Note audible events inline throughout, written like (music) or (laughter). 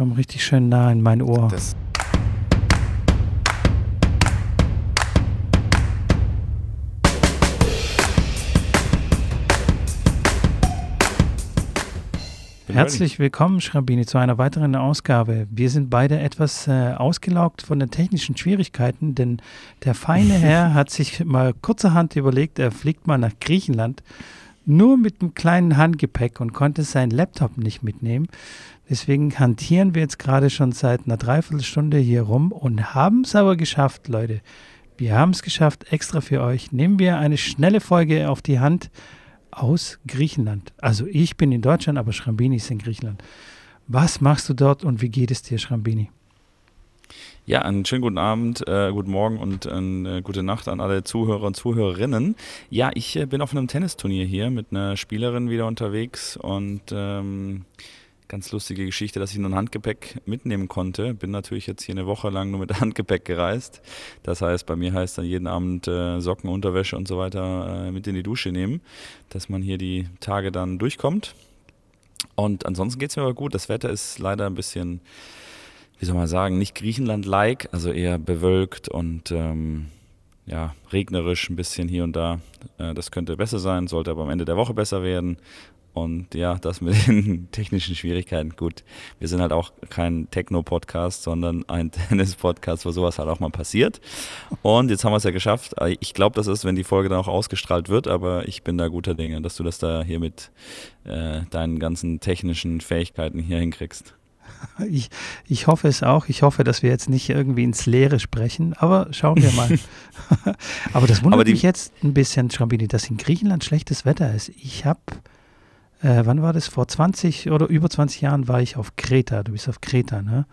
Komm richtig schön nah in mein Ohr. Das Herzlich willkommen, Schrambini, zu einer weiteren Ausgabe. Wir sind beide etwas äh, ausgelaugt von den technischen Schwierigkeiten, denn der feine (laughs) Herr hat sich mal kurzerhand überlegt, er fliegt mal nach Griechenland, nur mit einem kleinen Handgepäck und konnte seinen Laptop nicht mitnehmen. Deswegen hantieren wir jetzt gerade schon seit einer Dreiviertelstunde hier rum und haben es aber geschafft, Leute. Wir haben es geschafft, extra für euch. Nehmen wir eine schnelle Folge auf die Hand aus Griechenland. Also ich bin in Deutschland, aber Schrambini ist in Griechenland. Was machst du dort und wie geht es dir, Schrambini? Ja, einen schönen guten Abend, äh, guten Morgen und eine äh, gute Nacht an alle Zuhörer und Zuhörerinnen. Ja, ich äh, bin auf einem Tennisturnier hier mit einer Spielerin wieder unterwegs und ähm, ganz lustige Geschichte, dass ich nur ein Handgepäck mitnehmen konnte. Bin natürlich jetzt hier eine Woche lang nur mit (laughs) Handgepäck gereist. Das heißt, bei mir heißt dann jeden Abend äh, Socken, Unterwäsche und so weiter äh, mit in die Dusche nehmen, dass man hier die Tage dann durchkommt. Und ansonsten geht es mir aber gut. Das Wetter ist leider ein bisschen, wie soll man sagen, nicht Griechenland-like, also eher bewölkt und ähm, ja, regnerisch ein bisschen hier und da. Äh, das könnte besser sein, sollte aber am Ende der Woche besser werden. Und ja, das mit den (laughs) technischen Schwierigkeiten, gut. Wir sind halt auch kein Techno-Podcast, sondern ein (laughs) Tennis-Podcast, wo sowas halt auch mal passiert. Und jetzt haben wir es ja geschafft. Ich glaube, das ist, wenn die Folge dann auch ausgestrahlt wird, aber ich bin da guter Dinge, dass du das da hier mit äh, deinen ganzen technischen Fähigkeiten hier hinkriegst. (laughs) Ich, ich hoffe es auch. Ich hoffe, dass wir jetzt nicht irgendwie ins Leere sprechen, aber schauen wir mal. (laughs) aber das wundert aber mich jetzt ein bisschen, Schrambini, dass in Griechenland schlechtes Wetter ist. Ich habe äh, wann war das? Vor 20 oder über 20 Jahren war ich auf Kreta. Du bist auf Kreta, ne?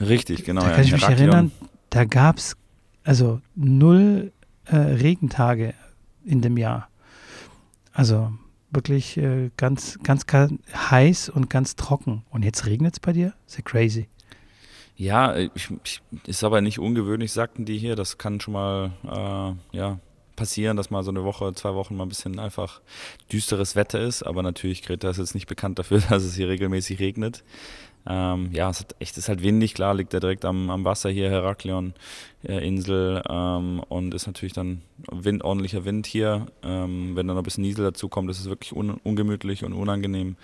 Richtig, genau. Da kann ja, ich mich Heraklion. erinnern, da gab es also null äh, Regentage in dem Jahr. Also wirklich äh, ganz, ganz heiß und ganz trocken. Und jetzt regnet es bei dir? Ja crazy. Ja, ich, ich, ist aber nicht ungewöhnlich, sagten die hier. Das kann schon mal, äh, ja, passieren, dass mal so eine Woche, zwei Wochen mal ein bisschen einfach düsteres Wetter ist. Aber natürlich, Greta ist jetzt nicht bekannt dafür, (laughs) dass es hier regelmäßig regnet. Ähm, ja, es, hat echt, ist halt windig, klar, liegt er direkt am, am Wasser hier, Heraklion, äh, ähm, und ist natürlich dann Wind, ordentlicher Wind hier. Ähm, wenn dann noch ein bisschen Niesel dazu kommt, ist es wirklich un, ungemütlich und unangenehm.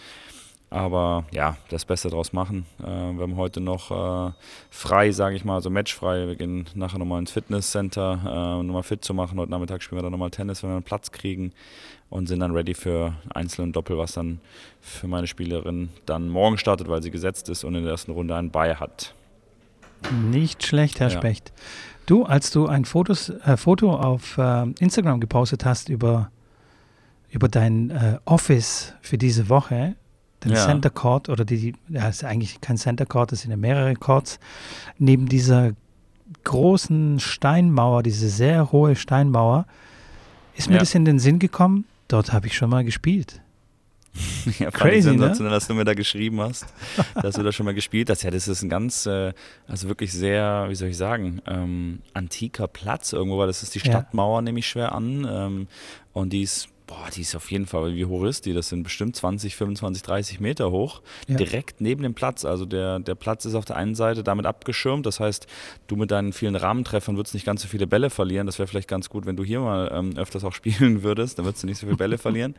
Aber ja, das Beste draus machen. Äh, wir haben heute noch äh, frei, sage ich mal, also matchfrei. Wir gehen nachher nochmal ins Fitnesscenter, äh, um nochmal fit zu machen. Heute Nachmittag spielen wir dann nochmal Tennis, wenn wir einen Platz kriegen und sind dann ready für Einzel und Doppel, was dann für meine Spielerin dann morgen startet, weil sie gesetzt ist und in der ersten Runde ein Ball hat. Nicht schlecht, Herr ja. Specht. Du, als du ein Fotos, äh, Foto auf äh, Instagram gepostet hast über, über dein äh, Office für diese Woche, den ja. Center Court oder die, ja, ist eigentlich kein Center Court, das sind ja mehrere Courts, neben dieser großen Steinmauer, diese sehr hohe Steinmauer, ist mir ja. das in den Sinn gekommen, dort habe ich schon mal gespielt. (laughs) ja, Crazy, ne? sensationell, ne? dass du mir da geschrieben hast, (laughs) dass du da schon mal gespielt hast. Ja, das ist ein ganz, äh, also wirklich sehr, wie soll ich sagen, ähm, antiker Platz irgendwo, weil das ist die Stadtmauer, ja. nehme ich schwer an. Ähm, und die ist Boah, die ist auf jeden Fall, wie hoch ist die? Das sind bestimmt 20, 25, 30 Meter hoch. Ja. Direkt neben dem Platz. Also der, der Platz ist auf der einen Seite damit abgeschirmt. Das heißt, du mit deinen vielen Rahmentreffern würdest nicht ganz so viele Bälle verlieren. Das wäre vielleicht ganz gut, wenn du hier mal ähm, öfters auch (laughs) spielen würdest. Dann würdest du nicht so viele Bälle verlieren.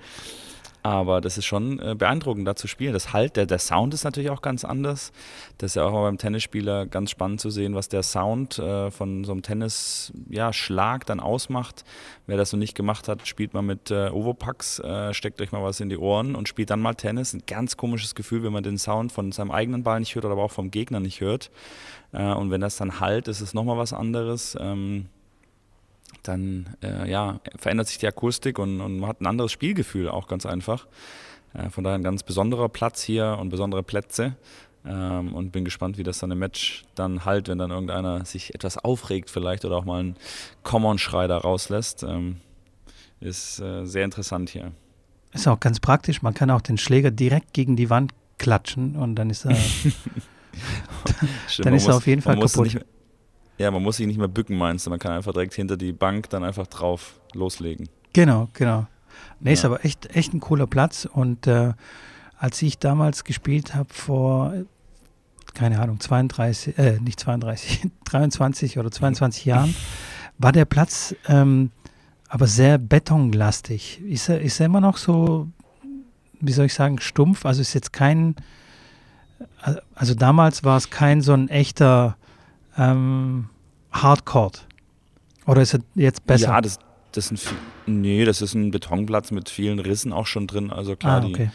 Aber das ist schon äh, beeindruckend, da zu spielen. Das Halt, der, der Sound ist natürlich auch ganz anders. Das ist ja auch mal beim Tennisspieler ganz spannend zu sehen, was der Sound äh, von so einem Tennisschlag ja, dann ausmacht. Wer das so nicht gemacht hat, spielt mal mit äh, Ovopax, äh, steckt euch mal was in die Ohren und spielt dann mal Tennis. Ein ganz komisches Gefühl, wenn man den Sound von seinem eigenen Ball nicht hört oder aber auch vom Gegner nicht hört. Äh, und wenn das dann halt, ist es nochmal was anderes. Ähm, dann äh, ja, verändert sich die Akustik und, und, man hat ein anderes Spielgefühl auch ganz einfach. Äh, von daher ein ganz besonderer Platz hier und besondere Plätze. Ähm, und bin gespannt, wie das dann im Match dann halt, wenn dann irgendeiner sich etwas aufregt vielleicht oder auch mal einen Common-Schrei da rauslässt. Ähm, ist äh, sehr interessant hier. Ist auch ganz praktisch. Man kann auch den Schläger direkt gegen die Wand klatschen und dann ist er, (laughs) (laughs) dann ist er auf jeden Fall kaputt. Nicht, ja, man muss sich nicht mehr bücken, meinst du? Man kann einfach direkt hinter die Bank dann einfach drauf loslegen. Genau, genau. Nee, ja. ist aber echt, echt ein cooler Platz. Und äh, als ich damals gespielt habe, vor keine Ahnung, 32, äh, nicht 32, 23 (laughs) oder 22 Jahren, war der Platz ähm, aber sehr betonlastig. Ist er, ist er immer noch so, wie soll ich sagen, stumpf? Also ist jetzt kein, also damals war es kein so ein echter ähm, Hardcore. Oder ist er jetzt besser? Ja, das, das sind, nee, das ist ein Betonplatz mit vielen Rissen auch schon drin. Also klar, ah, okay.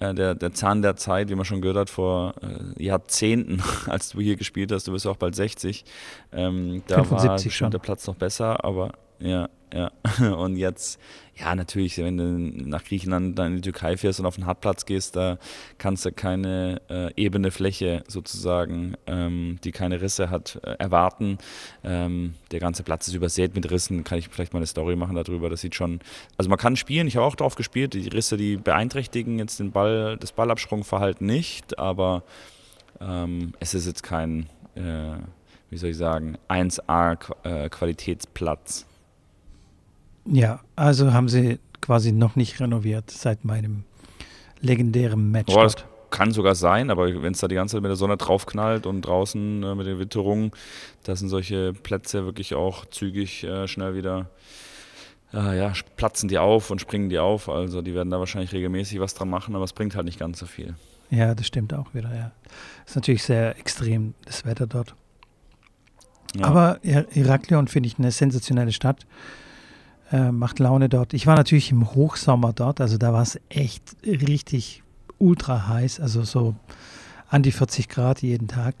die, äh, der, der Zahn der Zeit, wie man schon gehört hat, vor äh, Jahrzehnten, (laughs) als du hier gespielt hast, du bist auch bald 60, ähm, da 75 war schon. der Platz noch besser, aber ja, ja. (laughs) Und jetzt, ja, natürlich, wenn du nach Griechenland dann in die Türkei fährst und auf den Hartplatz gehst, da kannst du keine äh, ebene Fläche sozusagen, ähm, die keine Risse hat, äh, erwarten. Ähm, der ganze Platz ist übersät mit Rissen. Kann ich vielleicht mal eine Story machen darüber. Das sieht schon, also man kann spielen. Ich habe auch drauf gespielt. Die Risse, die beeinträchtigen jetzt den Ball, das Ballabsprungverhalten nicht, aber ähm, es ist jetzt kein, äh, wie soll ich sagen, 1A-Qualitätsplatz. Ja, also haben sie quasi noch nicht renoviert seit meinem legendären Match. Boah, das kann sogar sein, aber wenn es da die ganze Zeit mit der Sonne draufknallt und draußen äh, mit den Witterungen, da sind solche Plätze wirklich auch zügig äh, schnell wieder, äh, ja, platzen die auf und springen die auf. Also die werden da wahrscheinlich regelmäßig was dran machen, aber es bringt halt nicht ganz so viel. Ja, das stimmt auch wieder, ja. Ist natürlich sehr extrem, das Wetter dort. Ja. Aber Iraklion finde ich eine sensationelle Stadt. Äh, macht Laune dort. Ich war natürlich im Hochsommer dort, also da war es echt richtig ultra heiß, also so an die 40 Grad jeden Tag.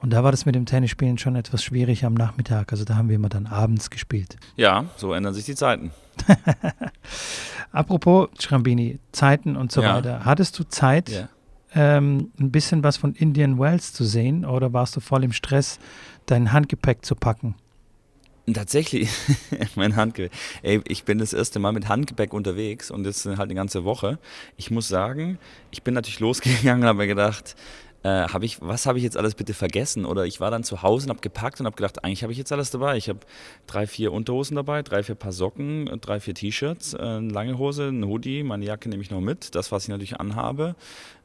Und da war das mit dem Tennisspielen schon etwas schwierig am Nachmittag. Also da haben wir immer dann abends gespielt. Ja, so ändern sich die Zeiten. (laughs) Apropos Schrambini, Zeiten und so ja. weiter. Hattest du Zeit, ja. ähm, ein bisschen was von Indian Wells zu sehen oder warst du voll im Stress, dein Handgepäck zu packen? Tatsächlich, (laughs) mein Handgepäck. Ey, ich bin das erste Mal mit Handgepäck unterwegs und das halt eine ganze Woche. Ich muss sagen, ich bin natürlich (laughs) losgegangen und habe mir gedacht, äh, hab ich, was habe ich jetzt alles bitte vergessen? Oder ich war dann zu Hause und habe gepackt und habe gedacht, eigentlich habe ich jetzt alles dabei. Ich habe drei, vier Unterhosen dabei, drei, vier Paar Socken, drei, vier T-Shirts, äh, eine lange Hose, ein Hoodie, meine Jacke nehme ich noch mit, das, was ich natürlich anhabe,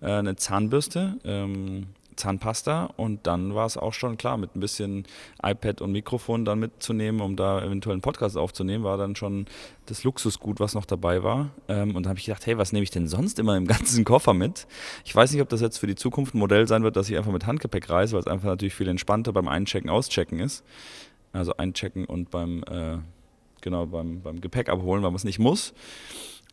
äh, eine Zahnbürste, ähm, Zahnpasta und dann war es auch schon klar, mit ein bisschen iPad und Mikrofon dann mitzunehmen, um da eventuell einen Podcast aufzunehmen, war dann schon das Luxusgut, was noch dabei war. Ähm, und dann habe ich gedacht, hey, was nehme ich denn sonst immer im (laughs) ganzen Koffer mit? Ich weiß nicht, ob das jetzt für die Zukunft ein Modell sein wird, dass ich einfach mit Handgepäck reise, weil es einfach natürlich viel entspannter beim Einchecken, Auschecken ist. Also einchecken und beim, äh, genau, beim, beim Gepäck abholen, weil man es nicht muss.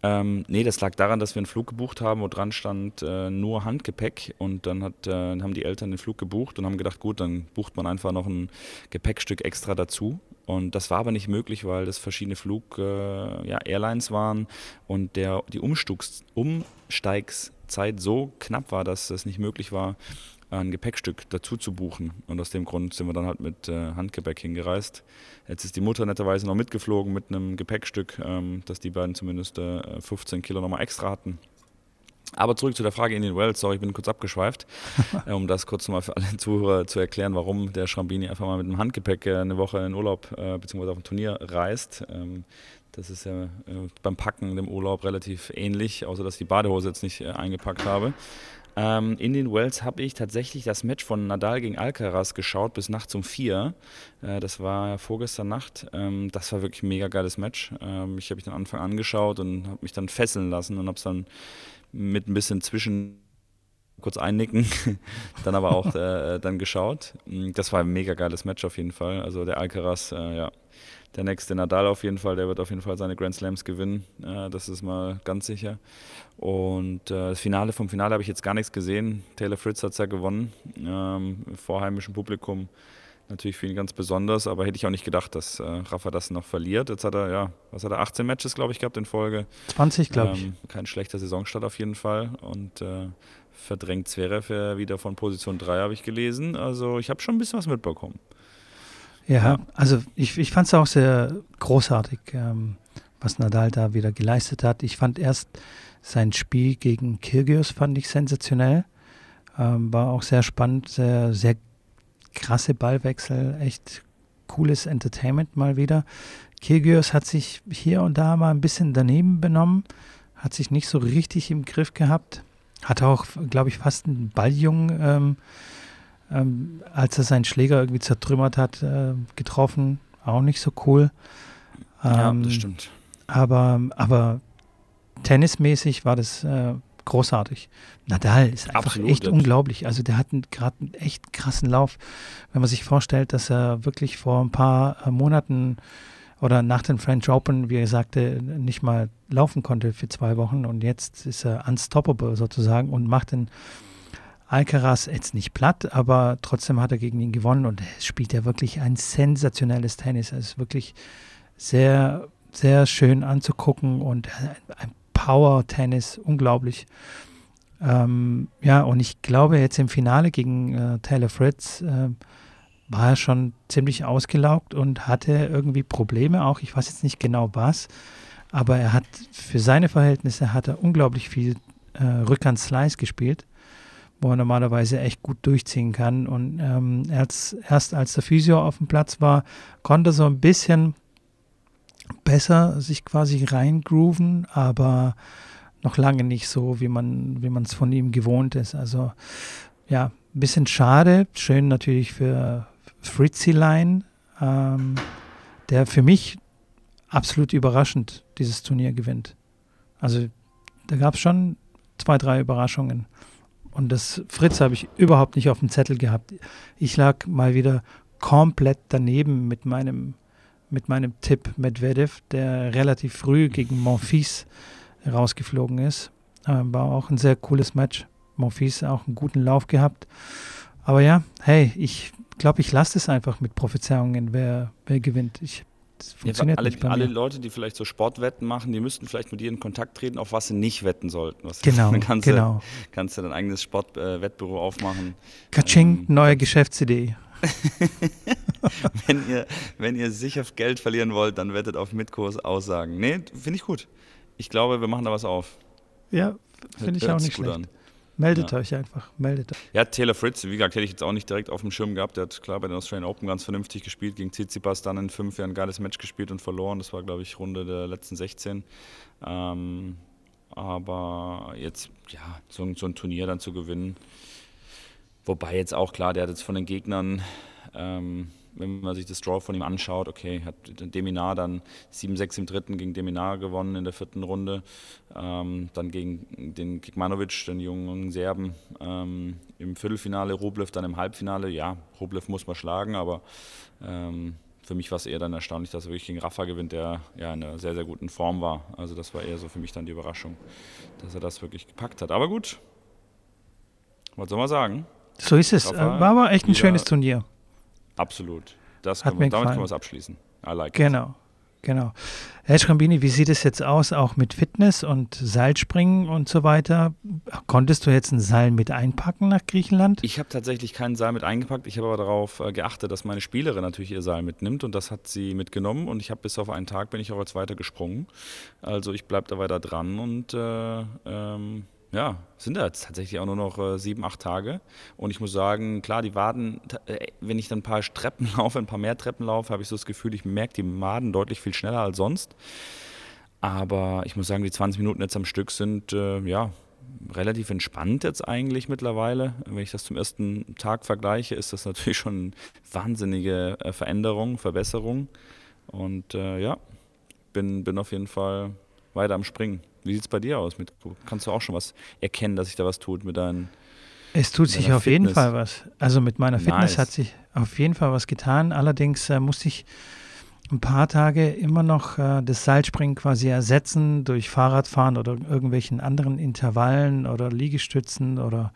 Ähm, nee, das lag daran, dass wir einen Flug gebucht haben, wo dran stand äh, nur Handgepäck. Und dann hat, äh, haben die Eltern den Flug gebucht und haben gedacht, gut, dann bucht man einfach noch ein Gepäckstück extra dazu. Und das war aber nicht möglich, weil das verschiedene Flug äh, ja, waren und der, die Umstiegs, Umsteigszeit so knapp war, dass es nicht möglich war, ein Gepäckstück dazu zu buchen. Und aus dem Grund sind wir dann halt mit äh, Handgepäck hingereist. Jetzt ist die Mutter netterweise noch mitgeflogen mit einem Gepäckstück, ähm, dass die beiden zumindest äh, 15 Kilo nochmal extra hatten. Aber zurück zu der Frage in den Wells. Sorry, ich bin kurz abgeschweift, (laughs) äh, um das kurz nochmal für alle Zuhörer zu erklären, warum der Schrambini einfach mal mit dem Handgepäck äh, eine Woche in Urlaub äh, bzw. auf ein Turnier reist. Ähm, das ist ja äh, beim Packen im Urlaub relativ ähnlich, außer dass ich die Badehose jetzt nicht eingepackt habe. Ähm, in den Wells habe ich tatsächlich das Match von Nadal gegen Alcaraz geschaut bis nachts um vier. Äh, das war vorgestern Nacht. Ähm, das war wirklich ein mega geiles Match. Ähm, ich habe mich dann Anfang angeschaut und habe mich dann fesseln lassen und habe es dann mit ein bisschen zwischen kurz einnicken, (laughs) dann aber auch äh, dann geschaut. Mm, das war ein mega geiles Match auf jeden Fall. Also der Alcaraz, äh, ja, der nächste Nadal auf jeden Fall, der wird auf jeden Fall seine Grand Slams gewinnen. Äh, das ist mal ganz sicher. Und äh, das Finale vom Finale habe ich jetzt gar nichts gesehen. Taylor Fritz hat es ja gewonnen, ähm, vor heimischem Publikum. Natürlich für ihn ganz besonders, aber hätte ich auch nicht gedacht, dass äh, Rafa das noch verliert. Jetzt hat er, ja, was hat er, 18 Matches, glaube ich, gehabt in Folge. 20, glaube ich. Ähm, kein schlechter Saisonstart auf jeden Fall. Und verdrängt Zverev wieder von Position 3, habe ich gelesen. Also ich habe schon ein bisschen was mitbekommen. Ja, also ich, ich fand es auch sehr großartig, ähm, was Nadal da wieder geleistet hat. Ich fand erst sein Spiel gegen Kyrgios fand ich sensationell. Ähm, war auch sehr spannend, sehr, sehr krasse Ballwechsel, echt cooles Entertainment mal wieder. Kyrgios hat sich hier und da mal ein bisschen daneben benommen, hat sich nicht so richtig im Griff gehabt, hat auch, glaube ich, fast einen Balljungen ähm, ähm, als er seinen Schläger irgendwie zertrümmert hat, äh, getroffen. Auch nicht so cool. Ähm, ja, das stimmt. Aber, aber tennismäßig war das äh, großartig. Nadal ist einfach Absolut, echt unglaublich. Also der hat gerade einen echt krassen Lauf. Wenn man sich vorstellt, dass er wirklich vor ein paar äh, Monaten oder nach dem French Open, wie er sagte, nicht mal laufen konnte für zwei Wochen und jetzt ist er unstoppable sozusagen und macht den Alcaraz jetzt nicht platt, aber trotzdem hat er gegen ihn gewonnen und spielt ja wirklich ein sensationelles Tennis. Es ist wirklich sehr, sehr schön anzugucken und ein Power-Tennis, unglaublich. Ähm, ja, und ich glaube, jetzt im Finale gegen äh, Taylor Fritz äh, war er schon ziemlich ausgelaugt und hatte irgendwie Probleme auch. Ich weiß jetzt nicht genau was, aber er hat für seine Verhältnisse hat er unglaublich viel äh, Rückhand-Slice gespielt wo er normalerweise echt gut durchziehen kann. Und ähm, erst, erst als der Physio auf dem Platz war, konnte er so ein bisschen besser sich quasi reingrooven, aber noch lange nicht so, wie man wie es von ihm gewohnt ist. Also ja, ein bisschen schade. Schön natürlich für Fritzi Line, ähm, der für mich absolut überraschend dieses Turnier gewinnt. Also da gab es schon zwei, drei Überraschungen. Und das Fritz habe ich überhaupt nicht auf dem Zettel gehabt. Ich lag mal wieder komplett daneben mit meinem, mit meinem Tipp Medvedev, der relativ früh gegen Monfils rausgeflogen ist. Ähm, war auch ein sehr cooles Match. Monfils auch einen guten Lauf gehabt. Aber ja, hey, ich glaube, ich lasse es einfach mit Prophezeiungen, wer, wer gewinnt. Ich das funktioniert ja, alle, nicht alle Leute, die vielleicht so Sportwetten machen, die müssten vielleicht mit dir in Kontakt treten, auf was sie nicht wetten sollten. Was genau, dann (laughs) kannst genau. Du, kannst du dein eigenes Sportwettbüro äh, aufmachen. Katsching, ähm, neue Geschäftsidee. (laughs) wenn, ihr, wenn ihr sicher Geld verlieren wollt, dann wettet auf Mitkurs Aussagen. Nee, finde ich gut. Ich glaube, wir machen da was auf. Ja, finde ich auch nicht schlecht. An. Meldet ja. euch einfach, meldet euch. Ja, Taylor Fritz, wie gesagt, hätte ich jetzt auch nicht direkt auf dem Schirm gehabt. Der hat klar bei den Australian Open ganz vernünftig gespielt, gegen Tsitsipas dann in fünf Jahren ein geiles Match gespielt und verloren. Das war, glaube ich, Runde der letzten 16. Ähm, aber jetzt, ja, so, so, ein Turnier dann zu gewinnen. Wobei jetzt auch klar, der hat jetzt von den Gegnern ähm, wenn man sich das Draw von ihm anschaut, okay, hat Deminar dann 7-6 im dritten gegen Deminar gewonnen in der vierten Runde, ähm, dann gegen den Kikmanovic, den jungen Serben, ähm, im Viertelfinale, Rublev dann im Halbfinale, ja, Rublev muss man schlagen, aber ähm, für mich war es eher dann erstaunlich, dass er wirklich gegen Rafa gewinnt, der ja in einer sehr, sehr guten Form war. Also das war eher so für mich dann die Überraschung, dass er das wirklich gepackt hat. Aber gut, was soll man sagen? So ist es. Rafa, war aber echt ein schönes Turnier. Absolut. Das Hat wir, damit können wir es abschließen. I like genau. It. Genau. Herr Schrambini, wie sieht es jetzt aus, auch mit Fitness und Seilspringen und so weiter? Konntest du jetzt ein Seil mit einpacken nach Griechenland? Ich habe tatsächlich kein Seil mit eingepackt. Ich habe aber darauf äh, geachtet, dass meine Spielerin natürlich ihr Seil mitnimmt und das hat sie mitgenommen und ich habe bis auf einen Tag bin ich auch als weiter gesprungen. Also ich bleibe da weiter dran und äh, ähm, ja, sind da jetzt tatsächlich auch nur noch äh, sieben, acht Tage. Und ich muss sagen, klar, die Waden, äh, wenn ich dann ein paar Treppen (laughs) laufe, ein paar mehr Treppen laufe, habe ich so das Gefühl, ich merke die Maden deutlich viel schneller als sonst. Aber ich muss sagen, die 20 Minuten jetzt am Stück sind, äh, ja, relativ entspannt jetzt eigentlich mittlerweile. Wenn ich das zum ersten Tag vergleiche, ist das natürlich schon eine wahnsinnige äh, Veränderung, Verbesserung. Und äh, ja, bin, bin auf jeden Fall weiter am Springen. Wie sieht es bei dir aus? Mit, kannst du auch schon was erkennen, dass sich da was tut mit deinen. Es tut sich auf Fitness? jeden Fall was. Also mit meiner Fitness nice. hat sich auf jeden Fall was getan. Allerdings äh, musste ich ein paar Tage immer noch äh, das Seilspringen quasi ersetzen durch Fahrradfahren oder irgendwelchen anderen Intervallen oder Liegestützen oder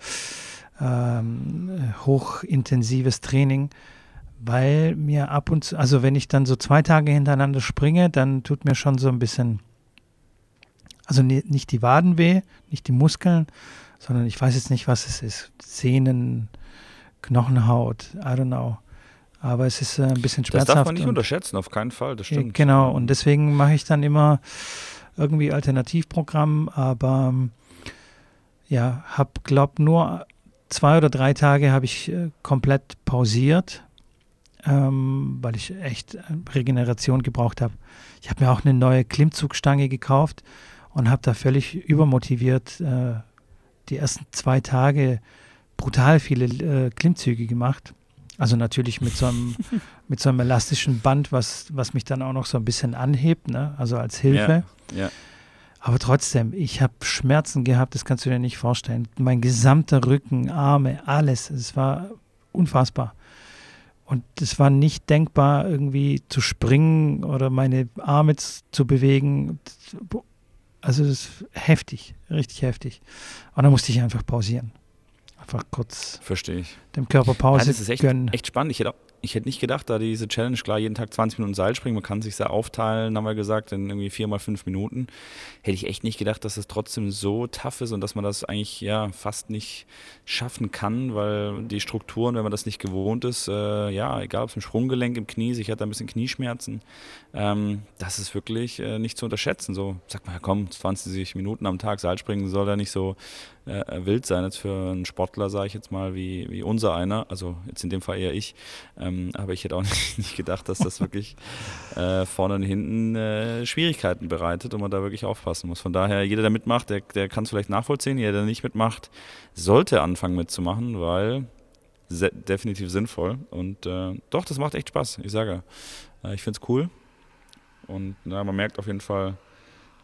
ähm, hochintensives Training, weil mir ab und zu, also wenn ich dann so zwei Tage hintereinander springe, dann tut mir schon so ein bisschen also nicht die Waden weh, nicht die Muskeln, sondern ich weiß jetzt nicht, was es ist. Sehnen, Knochenhaut, I don't know. Aber es ist äh, ein bisschen schmerzhaft. Das darf man nicht unterschätzen, auf keinen Fall, das stimmt. Genau, und deswegen mache ich dann immer irgendwie Alternativprogramm, aber ähm, ja, habe, glaube nur zwei oder drei Tage habe ich äh, komplett pausiert, ähm, weil ich echt äh, Regeneration gebraucht habe. Ich habe mir auch eine neue Klimmzugstange gekauft und habe da völlig übermotiviert äh, die ersten zwei Tage brutal viele äh, Klimmzüge gemacht. Also natürlich mit so einem, (laughs) mit so einem elastischen Band, was, was mich dann auch noch so ein bisschen anhebt, ne? also als Hilfe. Ja, ja. Aber trotzdem, ich habe Schmerzen gehabt, das kannst du dir nicht vorstellen. Mein gesamter Rücken, Arme, alles, es war unfassbar. Und es war nicht denkbar, irgendwie zu springen oder meine Arme zu bewegen. Also das ist heftig, richtig heftig. Und dann musste ich einfach pausieren. Einfach kurz Verstehe ich. dem Körper Pause Ja, das ist echt, gönnen. echt spannend. Ich hätte, auch, ich hätte nicht gedacht, da diese Challenge, klar, jeden Tag 20 Minuten Seil springen, man kann sich da aufteilen, haben wir gesagt, in irgendwie vier mal fünf Minuten. Hätte ich echt nicht gedacht, dass es trotzdem so tough ist und dass man das eigentlich ja fast nicht schaffen kann, weil die Strukturen, wenn man das nicht gewohnt ist, äh, ja, egal ob es im Sprunggelenk, im Knie, ich hatte ein bisschen Knieschmerzen, ähm, das ist wirklich äh, nicht zu unterschätzen. So, sag mal, komm, 20 Minuten am Tag Seilspringen soll ja nicht so äh, wild sein jetzt für einen Sportler, sage ich jetzt mal, wie, wie unser einer, also jetzt in dem Fall eher ich. Ähm, aber ich hätte auch nicht, (laughs) nicht gedacht, dass das wirklich äh, vorne und hinten äh, Schwierigkeiten bereitet und man da wirklich aufpassen muss. Von daher, jeder, der mitmacht, der, der kann es vielleicht nachvollziehen. Jeder, der nicht mitmacht, sollte anfangen mitzumachen, weil definitiv sinnvoll. Und äh, doch, das macht echt Spaß, ich sage. Äh, ich finde es cool. Und na, man merkt auf jeden Fall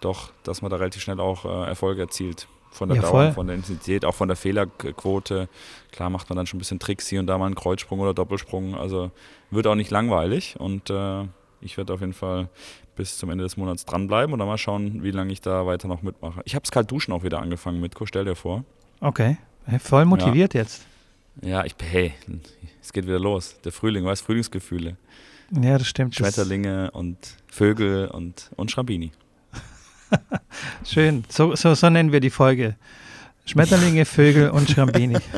doch, dass man da relativ schnell auch äh, Erfolge erzielt. Von der Ja, Dauer, voll. von der Intensität, auch von der Fehlerquote. Klar macht man dann schon ein bisschen Tricks hier und da mal einen Kreuzsprung oder Doppelsprung. Also wird auch nicht langweilig. Und äh, ich werde auf jeden Fall bis zum Ende des Monats dranbleiben und dann mal schauen, wie lange ich da weiter noch mitmache. Ich habe es kalt duschen auch wieder angefangen, Mitko, stell dir vor. Okay, voll motiviert jetzt. Ja, ich, hey, es geht wieder los. Der Frühling, weißt Frühlingsgefühle. Ja, das stimmt. Schmetterlinge und Vögel und, und Schrambini. Schön, so, so, so nennen wir die Folge. Schmetterlinge, Vögel und Schrambini. (laughs)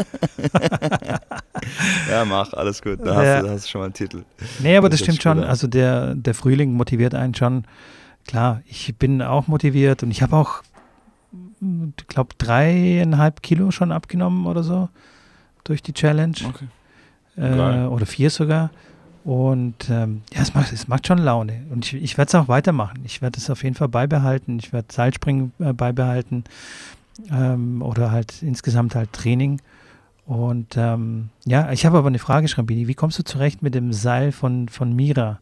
Ja, mach, alles gut. Da Ja. hast, du, da hast du schon mal einen Titel. Nee, aber Das das stimmt schon. an. Also der, der Frühling motiviert einen schon. Klar, ich bin auch motiviert und ich habe auch, ich glaube, dreieinhalb Kilo schon abgenommen oder so durch die Challenge. Okay. Äh, oder vier sogar. Und ähm, ja, es macht, es macht schon Laune. Und ich, ich werde es auch weitermachen. Ich werde es auf jeden Fall beibehalten. Ich werde Seilspringen äh, beibehalten. Ähm, oder halt insgesamt halt Training. Und ähm, ja, ich habe aber eine Frage, Schrambini. Wie kommst du zurecht mit dem Seil von, von Mira?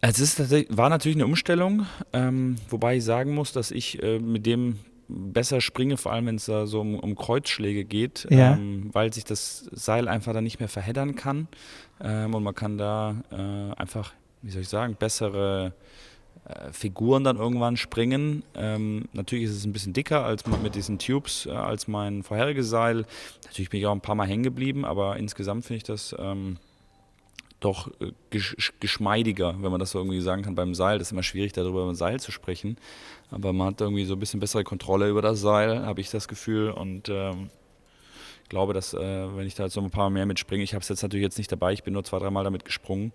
Also es ist war natürlich eine Umstellung, ähm, wobei ich sagen muss, dass ich äh, mit dem besser springe, vor allem wenn es da so um, um Kreuzschläge geht, Ja. ähm, weil sich das Seil einfach dann nicht mehr verheddern kann ähm, und man kann da äh, einfach, wie soll ich sagen, bessere äh, Figuren dann irgendwann springen. Ähm, natürlich ist es ein bisschen dicker als mit diesen Tubes äh, als mein vorheriges Seil. Natürlich bin ich auch ein paar Mal hängen geblieben, aber insgesamt finde ich das ähm, doch äh, gesch geschmeidiger, wenn man das so irgendwie sagen kann beim Seil. Das ist immer schwierig, darüber beim Seil zu sprechen. Aber man hat irgendwie so ein bisschen bessere Kontrolle über das Seil, habe ich das Gefühl. Und ähm, glaube, dass äh, wenn ich da jetzt noch ein paar mehr mitspringe, ich habe es jetzt natürlich jetzt nicht dabei, ich bin nur zwei, dreimal damit gesprungen.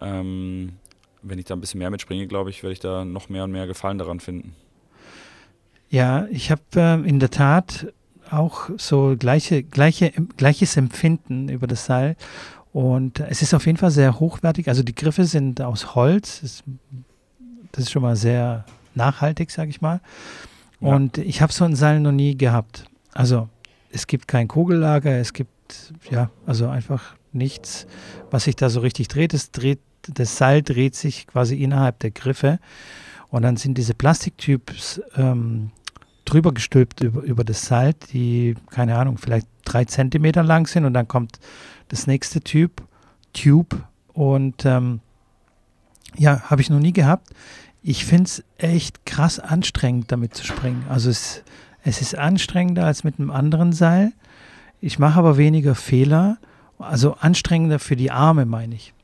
Ähm, wenn ich da ein bisschen mehr mitspringe, glaube ich, werde ich da noch mehr und mehr Gefallen daran finden. Ja, ich habe ähm, in der Tat auch so gleiche, gleiche, gleiches Empfinden über das Seil. Und es ist auf jeden Fall sehr hochwertig. Also die Griffe sind aus Holz. Das, ist schon mal sehr nachhaltig, sage ich mal. Ja. Und ich habe so ein Seil noch nie gehabt. Also es gibt kein Kugellager, es gibt ja, also einfach nichts, was sich da so richtig dreht. Es dreht, das Seil dreht sich quasi innerhalb der Griffe. Und dann sind diese Plastiktubes ähm, drüber gestülpt über, über das Seil, die, keine Ahnung, vielleicht drei Zentimeter lang sind. Und dann kommt das nächste Typ, Tube. Und ähm, ja, habe ich noch nie gehabt. Ich finde es echt krass anstrengend, damit zu springen. Also es, es ist anstrengender als mit einem anderen Seil. Ich mache aber weniger Fehler. Also anstrengender für die Arme, meine ich.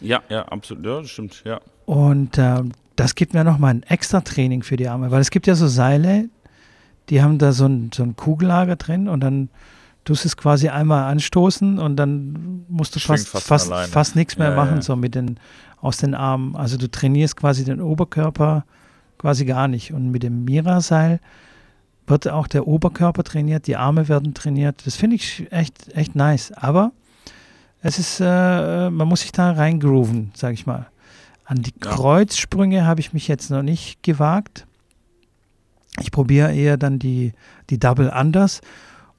Ja, ja, absolut. Ja, das stimmt, ja. Und ähm, das gibt mir nochmal ein extra Training für die Arme, weil es gibt ja so Seile, die haben da so ein, so ein Kugellager drin und dann tust es quasi einmal anstoßen und dann musst du fast, fast fast, fast nichts mehr Ja, machen, ja. so mit den, aus den Armen. Also du trainierst quasi den Oberkörper quasi gar nicht. Und mit dem Mira-Seil wird auch der Oberkörper trainiert, die Arme werden trainiert. Das finde ich echt, echt nice. Aber es ist, äh, man muss sich da reingrooven, sag ich mal. An die Ja. Kreuzsprünge habe ich mich jetzt noch nicht gewagt. Ich probiere eher dann die, die Double Unders.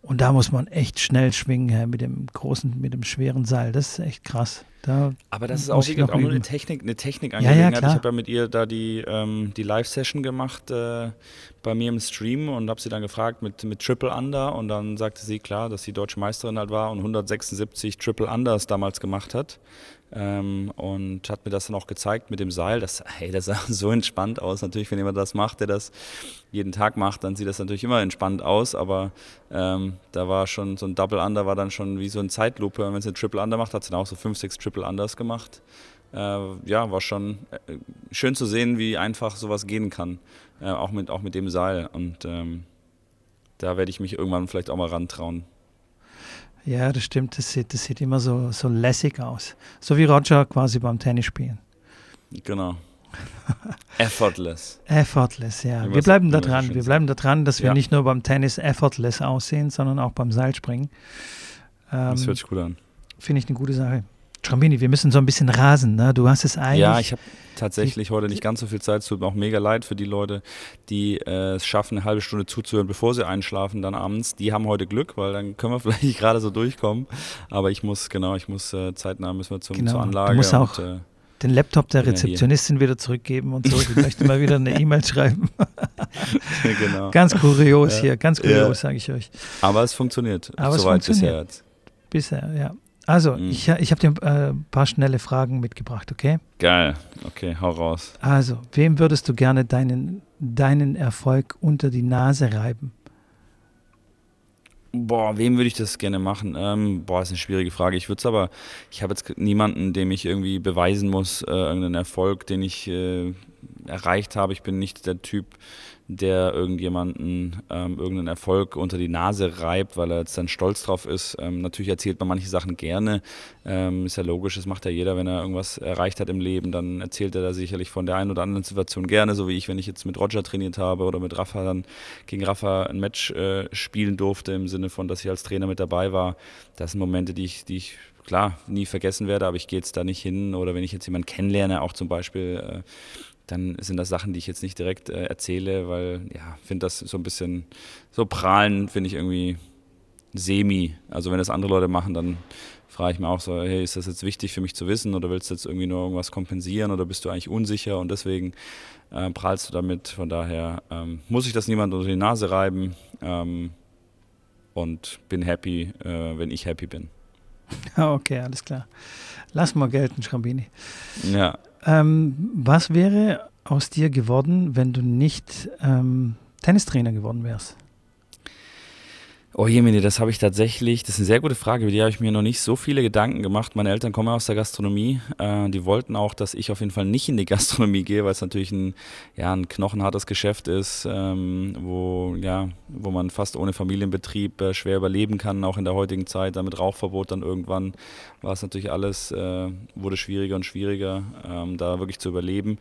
Und da muss man echt schnell schwingen mit dem großen, mit dem schweren Seil. Das ist echt krass. Da Aber das ist auch, auch nur eine Technik, eine Technikangelegenheit. Ja, ja, ich habe ja mit ihr da die, ähm, die Live-Session gemacht äh, bei mir im Stream und habe sie dann gefragt mit, mit Triple Under und dann sagte sie klar, dass sie deutsche Meisterin halt war und 176 Triple Unders damals gemacht hat. Ähm, und hat mir das dann auch gezeigt mit dem Seil. Das, hey, das (laughs) sah so entspannt aus. Natürlich, wenn jemand das macht, der das jeden Tag macht, dann sieht das natürlich immer entspannt aus. Aber ähm, da war schon so ein Double Under, war dann schon wie so ein Zeitlupe. Und wenn sie ein Triple Under macht, hat sie dann auch so fünf, sechs Triple Unders gemacht. Äh, ja, war schon äh, schön zu sehen, wie einfach sowas gehen kann. Äh, auch, mit, auch mit dem Seil. Und ähm, da werde ich mich irgendwann vielleicht auch mal rantrauen. Ja, das stimmt. Das sieht, das sieht immer so, so lässig aus. So wie Roger quasi beim Tennisspielen. Genau. (laughs) effortless. Effortless, ja. Wir bleiben da dran. Wir bleiben da dran, dass wir ja. nicht nur beim Tennis effortless aussehen, sondern auch beim Seilspringen. Ähm, das hört sich gut an. Finde ich eine gute Sache. Strambini, wir müssen so ein bisschen rasen. Ne? Du hast es eigentlich. Ja, ich habe tatsächlich heute nicht ganz so viel Zeit. Es tut mir auch mega leid für die Leute, die äh, es schaffen, eine halbe Stunde zuzuhören, bevor sie einschlafen, dann abends. Die haben heute Glück, weil dann können wir (laughs) vielleicht gerade so durchkommen. Aber ich muss, genau, ich muss äh, zeitnah müssen wir zum, genau. zur Anlage. Du musst auch und, äh, den Laptop der Rezeptionistin wieder zurückgeben und so. Die (laughs) möchte mal wieder eine E-Mail schreiben. (laughs) genau. Ganz kurios ja. hier, ganz kurios, ja. sage ich euch. Aber es funktioniert. Aber Soweit es funktioniert. bisher jetzt. Bisher, ja. Also, mhm. ich, ich habe dir ein äh, paar schnelle Fragen mitgebracht, okay? Geil. Okay, hau raus. Also, wem würdest du gerne deinen, deinen Erfolg unter die Nase reiben? Boah, wem würde ich das gerne machen? Ähm, boah, ist eine schwierige Frage. Ich würde es aber, ich habe jetzt niemanden, dem ich irgendwie beweisen muss, äh, irgendeinen Erfolg, den ich äh, erreicht habe. Ich bin nicht der Typ, der irgendjemanden ähm, irgendeinen Erfolg unter die Nase reibt, weil er jetzt dann stolz drauf ist. Ähm, natürlich erzählt man manche Sachen gerne. Ähm, ist ja logisch, das macht ja jeder, wenn er irgendwas erreicht hat im Leben, dann erzählt er da sicherlich von der einen oder anderen Situation gerne, so wie ich, wenn ich jetzt mit Roger trainiert habe oder mit Rafa dann gegen Rafa ein Match äh, spielen durfte, im Sinne von, dass ich als Trainer mit dabei war. Das sind Momente, die ich, die ich klar nie vergessen werde, aber ich gehe jetzt da nicht hin oder wenn ich jetzt jemanden kennenlerne, auch zum Beispiel, äh, dann sind das Sachen, die ich jetzt nicht direkt äh, erzähle, weil ja, finde das so ein bisschen so prahlen, finde ich irgendwie semi. Also wenn das andere Leute machen, dann frage ich mir auch so, hey, ist das jetzt wichtig für mich zu wissen oder willst du jetzt irgendwie nur irgendwas kompensieren oder bist du eigentlich unsicher und deswegen äh, prahlst du damit. Von daher ähm, muss ich das niemand unter die Nase reiben ähm, und bin happy, äh, wenn ich happy bin. (laughs) Okay, alles klar. Lass mal gelten, Schrambini. Ja. Ähm, was wäre aus dir geworden, wenn du nicht ähm, Tennistrainer geworden wärst? Oh Jemini, das habe ich tatsächlich, das ist eine sehr gute Frage, über die habe ich mir noch nicht so viele Gedanken gemacht. Meine Eltern kommen aus der Gastronomie, äh, die wollten auch, dass ich auf jeden Fall nicht in die (laughs) Gastronomie gehe, weil es natürlich ein, ja, ein knochenhartes Geschäft ist, ähm, wo, ja, wo man fast ohne Familienbetrieb äh, schwer überleben kann, auch in der heutigen Zeit. Damit Rauchverbot dann irgendwann war es natürlich alles, äh, wurde schwieriger und schwieriger, ähm, da wirklich zu überleben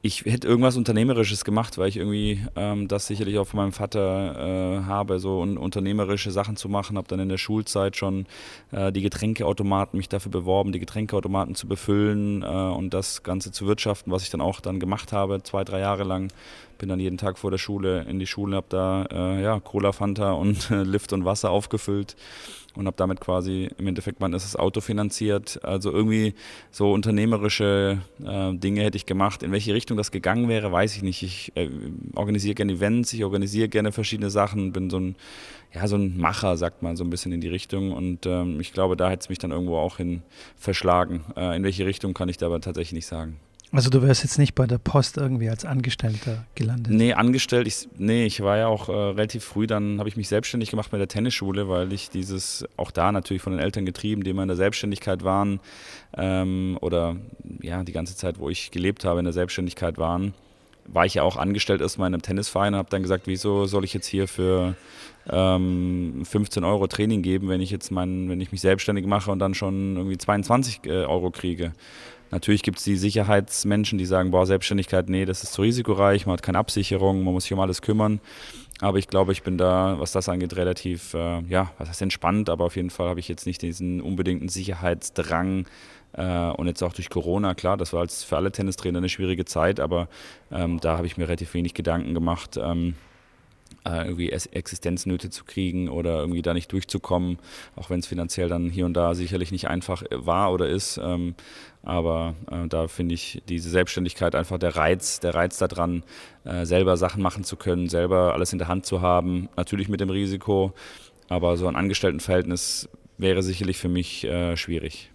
ich hätte irgendwas Unternehmerisches gemacht, weil ich irgendwie ähm, das sicherlich auch von meinem Vater äh, habe, so un unternehmerische Sachen zu machen. Habe dann in der Schulzeit schon äh, die Getränkeautomaten mich dafür beworben, die Getränkeautomaten zu befüllen äh, und das Ganze zu wirtschaften, was ich dann auch dann gemacht habe, zwei, drei Jahre lang. Bin dann jeden Tag vor der Schule in die Schule, habe da äh, ja, Cola, Fanta und (laughs) Lift und Wasser aufgefüllt und habe damit quasi im Endeffekt mein erstes Auto finanziert. Also irgendwie so unternehmerische äh, Dinge hätte ich gemacht. In welche Richtung das gegangen wäre, weiß ich nicht. Ich äh, organisiere gerne Events, ich organisiere gerne verschiedene Sachen, bin so ein, ja, so ein Macher, sagt man so ein bisschen in die Richtung. Und ähm, ich glaube, da hätte es mich dann irgendwo auch hin verschlagen. Äh, in welche Richtung kann ich da aber tatsächlich nicht sagen. Also du wärst jetzt nicht bei der Post irgendwie als Angestellter gelandet? Nee, angestellt, ich, nee, ich war ja auch äh, relativ früh, dann habe ich mich selbstständig gemacht bei der Tennisschule, weil ich dieses, auch da natürlich von den Eltern getrieben, die immer in der Selbstständigkeit waren ähm, oder ja, die ganze Zeit, wo ich gelebt habe, in der Selbstständigkeit waren, war ich ja auch angestellt erstmal in einem Tennisverein und habe dann gesagt, wieso soll ich jetzt hier für ähm, 15 Euro Training geben, wenn ich jetzt mein, wenn ich mich selbstständig mache und dann schon irgendwie 22 äh, Euro kriege. Natürlich gibt es die Sicherheitsmenschen, die sagen, boah, Selbstständigkeit, nee, das ist zu risikoreich, man hat keine Absicherung, man muss sich um alles kümmern. Aber ich glaube, ich bin da, was das angeht, relativ, äh, ja, was heißt entspannt, aber auf jeden Fall habe ich jetzt nicht diesen unbedingten Sicherheitsdrang. Äh, und jetzt auch durch Corona, klar, das war als für alle Tennistrainer eine schwierige Zeit, aber ähm, da habe ich mir relativ wenig Gedanken gemacht. Ähm, äh, irgendwie Existenznöte zu kriegen oder irgendwie da nicht durchzukommen, auch wenn es finanziell dann hier und da sicherlich nicht einfach äh, war oder ist. Ähm, aber äh, da finde ich diese Selbstständigkeit einfach der Reiz, der Reiz daran, äh, selber Sachen machen zu können, selber alles in der Hand zu haben, natürlich mit dem Risiko, aber so ein Angestelltenverhältnis wäre sicherlich für mich äh, schwierig.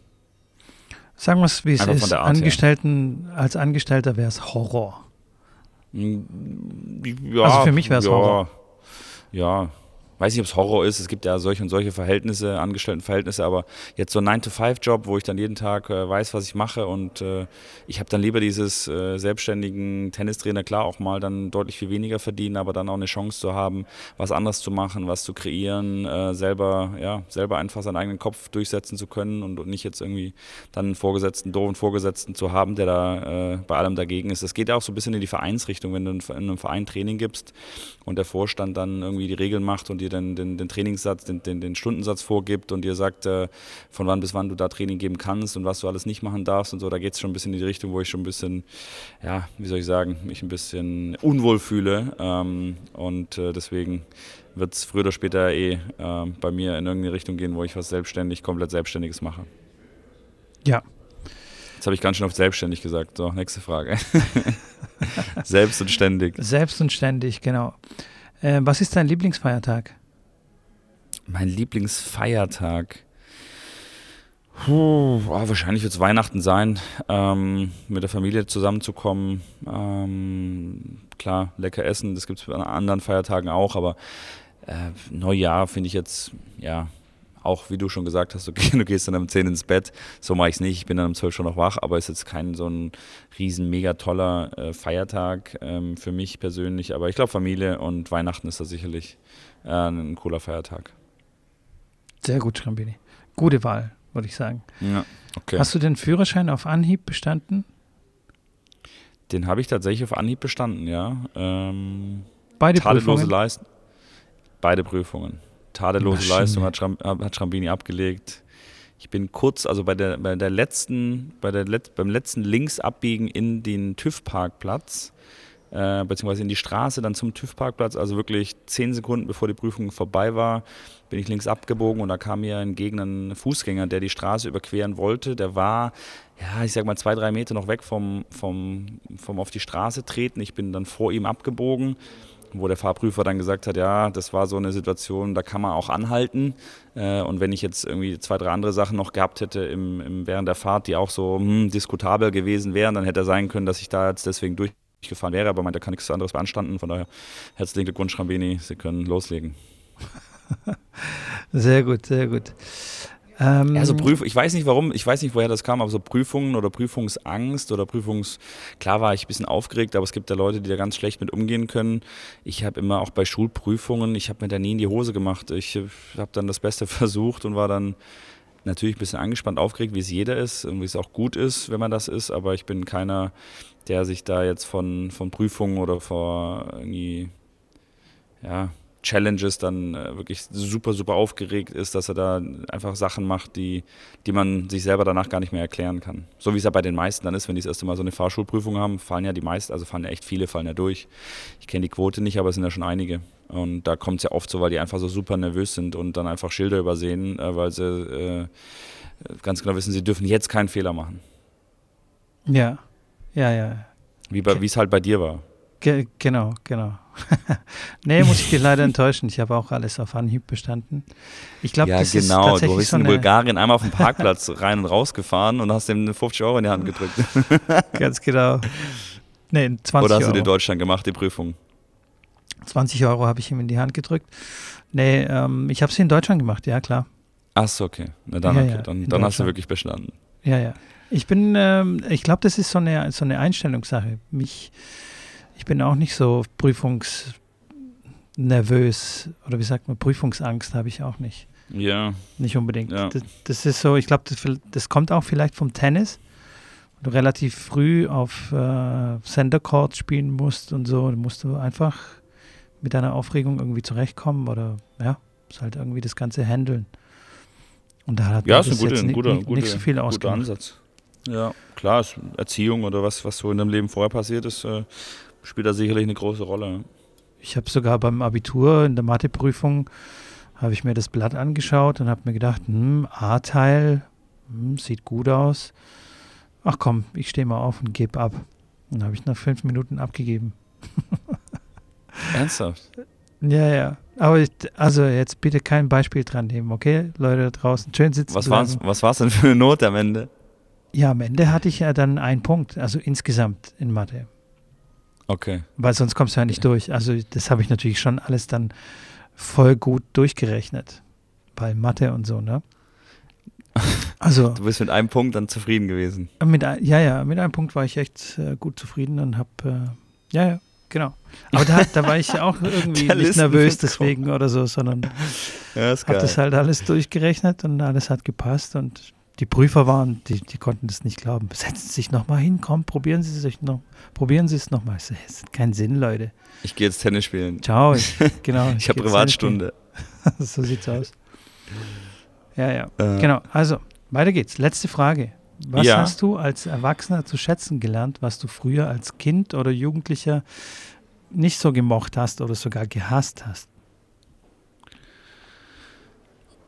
Sagen wir es, wie es ist. Angestellten, als Angestellter wäre es Horror. Hm, ja, also für mich wäre es ja, Horror. Ja, weiß nicht, ob es Horror ist. Es gibt ja solche und solche Verhältnisse, Angestelltenverhältnisse, aber jetzt so ein 9-to-5-Job, wo ich dann jeden Tag äh, weiß, was ich mache und äh, ich habe dann lieber dieses äh, selbstständigen Tennistrainer, klar auch mal dann deutlich viel weniger verdienen, aber dann auch eine Chance zu haben, was anderes zu machen, was zu kreieren, äh, selber, ja, selber einfach seinen eigenen Kopf durchsetzen zu können und, und nicht jetzt irgendwie dann einen Vorgesetzten, doofen Vorgesetzten zu haben, der da äh, bei allem dagegen ist. Es geht ja auch so ein bisschen in die Vereinsrichtung, wenn du in einem Verein Training gibst und der Vorstand dann irgendwie die Regeln macht und dir den, den, den Trainingssatz, den, den, den, Stundensatz vorgibt und dir sagt, äh, von wann bis wann du da Training geben kannst und was du alles nicht machen darfst und so, da geht es schon ein bisschen in die Richtung, wo ich schon ein bisschen, ja, wie soll ich sagen, mich ein bisschen unwohl fühle. Ähm, und äh, deswegen wird es früher oder später eh äh, bei mir in irgendeine Richtung gehen, wo ich was selbstständig, komplett Selbstständiges mache. Ja. Jetzt habe ich ganz schön oft selbstständig gesagt. So, nächste Frage. (laughs) Selbst und ständig. Selbst und ständig, genau. Äh, was ist dein Lieblingsfeiertag? Mein Lieblingsfeiertag. Puh, oh, wahrscheinlich wird es Weihnachten sein, ähm, mit der Familie zusammenzukommen. Ähm, klar, lecker essen, das gibt es an anderen Feiertagen auch, aber äh, Neujahr finde ich jetzt, ja, auch wie du schon gesagt hast, okay, (laughs) du gehst dann um 10 ins Bett. So mache ich es nicht. Ich bin dann um 12 schon noch wach, aber es ist jetzt kein so ein riesen, mega toller äh, Feiertag ähm, für mich persönlich. Aber ich glaube, Familie und Weihnachten ist da sicherlich äh, ein cooler Feiertag. Sehr gut, Schrambini. Gute Wahl, würde ich sagen. Ja, okay. Hast du den Führerschein auf Anhieb bestanden? Den habe ich tatsächlich auf Anhieb bestanden, ja. Ähm, Beide Prüfungen? Leist Beide Prüfungen. Tadellose Maschine. Leistung hat, Schram, hat Schrambini abgelegt. Ich bin kurz, also bei der, bei der letzten, bei der Let, beim letzten Linksabbiegen in den TÜV-Parkplatz, äh, beziehungsweise in die Straße, dann zum TÜV-Parkplatz, also wirklich zehn Sekunden bevor die Prüfung vorbei war, bin ich links abgebogen und da kam mir entgegen ein Fußgänger, der die Straße überqueren wollte. Der war, ja, ich sag mal zwei, drei Meter noch weg vom, vom, vom auf die Straße treten. Ich bin dann vor ihm abgebogen wo der Fahrprüfer dann gesagt hat, ja, das war so eine Situation, da kann man auch anhalten. Äh, und wenn ich jetzt irgendwie zwei, drei andere Sachen noch gehabt hätte im, im während der Fahrt, die auch so hm, diskutabel gewesen wären, dann hätte er sein können, dass ich da jetzt deswegen durchgefahren wäre. Aber meint, da kann nichts anderes beanstanden. Von daher herzlichen Glückwunsch, Rambini, Sie können loslegen. (laughs) sehr gut, sehr gut. Ähm, ja, so Prüf ich weiß nicht warum, ich weiß nicht, woher das kam, aber so Prüfungen oder Prüfungsangst oder Prüfungs. Klar war ich ein bisschen aufgeregt, aber es gibt ja Leute, die da ganz schlecht mit umgehen können. Ich habe immer auch bei Schulprüfungen, ich habe mir da nie in die Hose gemacht. Ich habe dann das Beste (laughs) versucht und war dann natürlich ein bisschen angespannt, aufgeregt, wie es jeder ist und wie es auch gut ist, wenn man das ist, aber ich bin keiner, der sich da jetzt von, von Prüfungen oder vor irgendwie, ja, Challenges dann äh, wirklich super, super aufgeregt ist, dass er da einfach Sachen macht, die, die man sich selber danach gar nicht mehr erklären kann. So wie es ja bei den meisten dann ist, wenn die das erste Mal so eine Fahrschulprüfung haben, fallen ja die meisten, also fallen ja echt viele, fallen ja durch. Ich kenne die Quote nicht, aber es sind ja schon einige. Und da kommt es ja oft so, weil die einfach so super nervös sind und dann einfach Schilder übersehen, äh, weil sie äh, ganz genau wissen, sie dürfen jetzt keinen Fehler machen. Ja, ja, ja. Wie es halt bei dir war. Ge genau, genau. (laughs) nee, muss ich dich leider enttäuschen. Ich habe auch alles auf Anhieb bestanden. Ich glaube, ja, das genau. ist tatsächlich du bist so in Bulgarien einmal auf dem Parkplatz rein und raus gefahren und hast ihm 50 Euro in die Hand gedrückt. (laughs) Ganz genau. Nee, 20 Oder hast Euro. du in Deutschland gemacht, die Prüfung? 20 Euro habe ich ihm in die Hand gedrückt. Nee, ähm, ich habe sie in Deutschland gemacht, ja klar. Ach so, okay. Na dann, Ja, okay. dann, dann hast du wirklich bestanden. Ja, ja. Ich bin, ähm, ich glaube, das ist so eine, so eine Einstellungssache. Mich, ich bin auch nicht so prüfungsnervös oder wie sagt man, Prüfungsangst habe ich auch nicht. Ja, Nicht unbedingt. Ja. Das, das ist so, ich glaube, das, das kommt auch vielleicht vom Tennis. Du relativ früh auf äh, Center Court spielen musst und so. Da musst du einfach mit deiner Aufregung irgendwie zurechtkommen oder ja, ist halt irgendwie das Ganze handeln. Und da hat ja mir ist ein das guter, jetzt ein guter, ni- guter, nicht so viel guter ausgemacht. Ansatz. Ja, klar, ist Erziehung oder was, was so in deinem Leben vorher passiert ist, äh, spielt da sicherlich eine große Rolle. ich habe sogar beim Abitur in der Matheprüfung habe ich mir das Blatt angeschaut und habe mir gedacht, hm, A-Teil hm, sieht gut aus. Ach komm, ich stehe mal auf und gebe ab. Dann habe ich nach fünf Minuten abgegeben. (laughs) Ernsthaft? Ja, ja. Aber ich, also jetzt bitte kein Beispiel dran nehmen, okay? Leute da draußen, schön sitzen. Was war was denn für eine Note am Ende? Ja, am Ende hatte ich ja dann einen Punkt, also insgesamt in Mathe. Okay. Weil sonst kommst du ja nicht durch. Also das habe ich natürlich schon alles dann voll gut durchgerechnet. Bei Mathe und so, ne? (laughs) Also, du bist mit einem Punkt dann zufrieden gewesen. Mit, ja, ja, mit einem Punkt war ich echt äh, gut zufrieden und habe, äh, ja, ja, genau. Aber da, da war ich auch (laughs) irgendwie nicht nervös deswegen oder so, sondern ja, habe das halt alles durchgerechnet und alles hat gepasst und die Prüfer waren, die, die konnten das nicht glauben. Setzen Sie sich nochmal hin, komm, probieren Sie es noch, probieren Sie es nochmal. Es hat keinen Sinn, Leute. Ich gehe jetzt Tennis spielen. Ciao, (laughs) ich, genau. ich, ich habe Privatstunde. (laughs) so sieht's aus. Ja, ja. Äh. Genau. Also, weiter geht's. Letzte Frage. Was ja. hast du als Erwachsener zu schätzen gelernt, was du früher als Kind oder Jugendlicher nicht so gemocht hast oder sogar gehasst hast?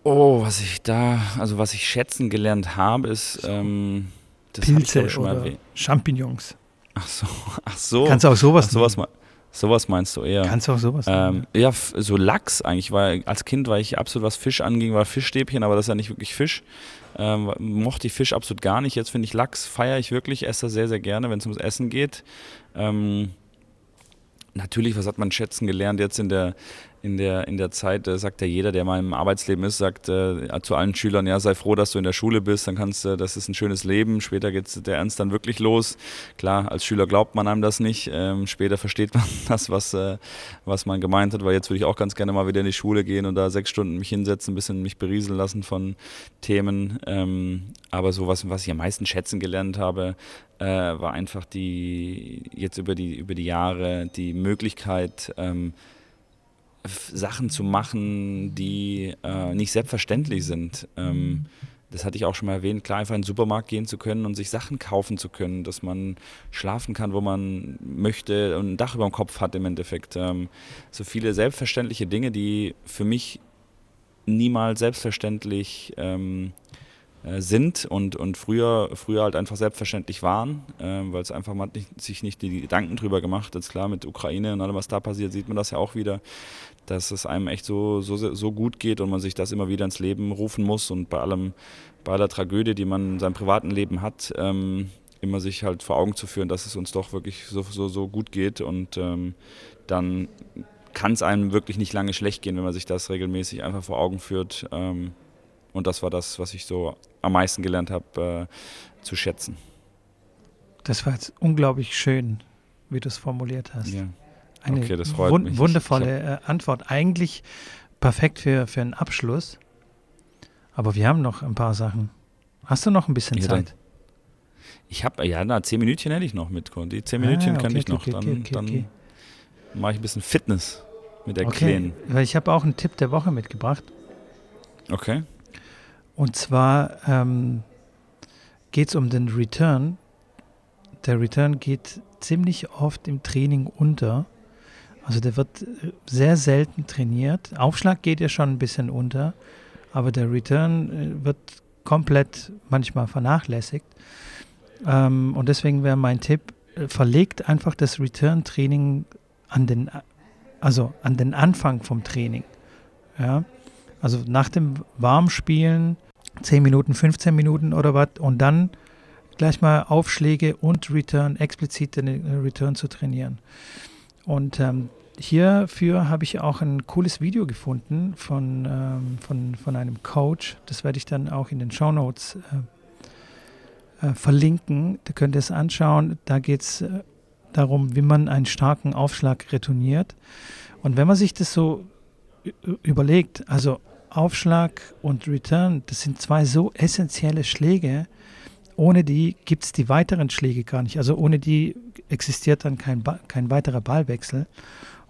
Oh, was ich da, also was ich schätzen gelernt habe, ist ähm, das Pilze ich schon oder mal Champignons. Ach so, (laughs) ach so. Kannst du auch sowas ach, sowas, sowas meinst du eher. Kannst du auch sowas ähm, Ja, so Lachs eigentlich, weil als Kind war ich absolut, was Fisch anging, war Fischstäbchen, aber das ist ja nicht wirklich Fisch. Ähm, mochte ich Fisch absolut gar nicht. Jetzt finde ich Lachs, feiere ich wirklich, esse das sehr, sehr gerne, wenn es ums Essen geht. Ähm, natürlich, was hat man schätzen gelernt jetzt in der, in der, in der Zeit, äh, sagt ja jeder, der mal im Arbeitsleben ist, sagt äh, zu allen Schülern, ja, sei froh, dass du in der Schule bist, dann kannst du, das ist ein schönes Leben. Später geht der Ernst dann wirklich los. Klar, als Schüler glaubt man einem das nicht. Ähm, später versteht man (laughs) das, was, äh, was man gemeint hat, weil jetzt würde ich auch ganz gerne mal wieder in die Schule gehen und da sechs Stunden mich hinsetzen, ein bisschen mich berieseln lassen von Themen. Ähm, aber so was, was ich am meisten schätzen gelernt habe, äh, war einfach die, jetzt über die, über die Jahre, die Möglichkeit, ähm, Sachen zu machen, die äh, nicht selbstverständlich sind. Ähm, das hatte ich auch schon mal erwähnt, klar einfach in den Supermarkt gehen zu können und sich Sachen kaufen zu können, dass man schlafen kann, wo man möchte und ein Dach über dem Kopf hat im Endeffekt. Ähm, so viele selbstverständliche Dinge, die für mich niemals selbstverständlich ähm, äh, sind und, und früher, früher halt einfach selbstverständlich waren, äh, weil es einfach man nicht, sich nicht die Gedanken drüber gemacht. Jetzt klar, mit Ukraine und allem, was da passiert, sieht man das ja auch wieder, dass es einem echt so, so, so gut geht und man sich das immer wieder ins Leben rufen muss und bei allem, bei aller Tragödie, die man in seinem privaten Leben hat, ähm, immer sich halt vor Augen zu führen, dass es uns doch wirklich so, so, so gut geht und ähm, dann kann es einem wirklich nicht lange schlecht gehen, wenn man sich das regelmäßig einfach vor Augen führt. Ähm, und das war das, was ich so am meisten gelernt habe äh, zu schätzen. Das war jetzt unglaublich schön, wie du es formuliert hast. Ja. Eine okay, das freut wund mich. wundervolle äh, Antwort. Eigentlich perfekt für, für einen Abschluss. Aber wir haben noch ein paar Sachen. Hast du noch ein bisschen ja, Zeit? Dann, ich habe, ja, na, zehn Minütchen hätte ich noch mit. Die zehn ah, Minütchen ah, okay, kann ich noch. Okay, dann, dann mache ich ein bisschen Fitness mit Erklären. Okay, weil ich habe auch einen Tipp der Woche mitgebracht. Okay. Und zwar ähm, geht es um den Return. Der Return geht ziemlich oft im Training unter. Also der wird sehr selten trainiert. Aufschlag geht ja schon ein bisschen unter, aber der Return äh, wird komplett manchmal vernachlässigt. Ähm, und deswegen wäre mein Tipp, äh, verlegt einfach das Return-Training an den, also an den Anfang vom Training. Ja? Also nach dem Warmspielen 10 Minuten, 15 Minuten oder was und dann gleich mal Aufschläge und Return, explizit den äh, Return zu trainieren. Und ähm, hierfür habe ich auch ein cooles Video gefunden von, ähm, von, von einem Coach. Das werde ich dann auch in den Show Notes äh, äh, verlinken. Da könnt ihr es anschauen. Da geht es äh, darum, wie man einen starken Aufschlag retourniert. Und wenn man sich das so überlegt, also Aufschlag und Return, das sind zwei so essentielle Schläge. Ohne die gibt es die weiteren Schläge gar nicht. Also ohne die existiert dann kein, ba kein weiterer Ballwechsel.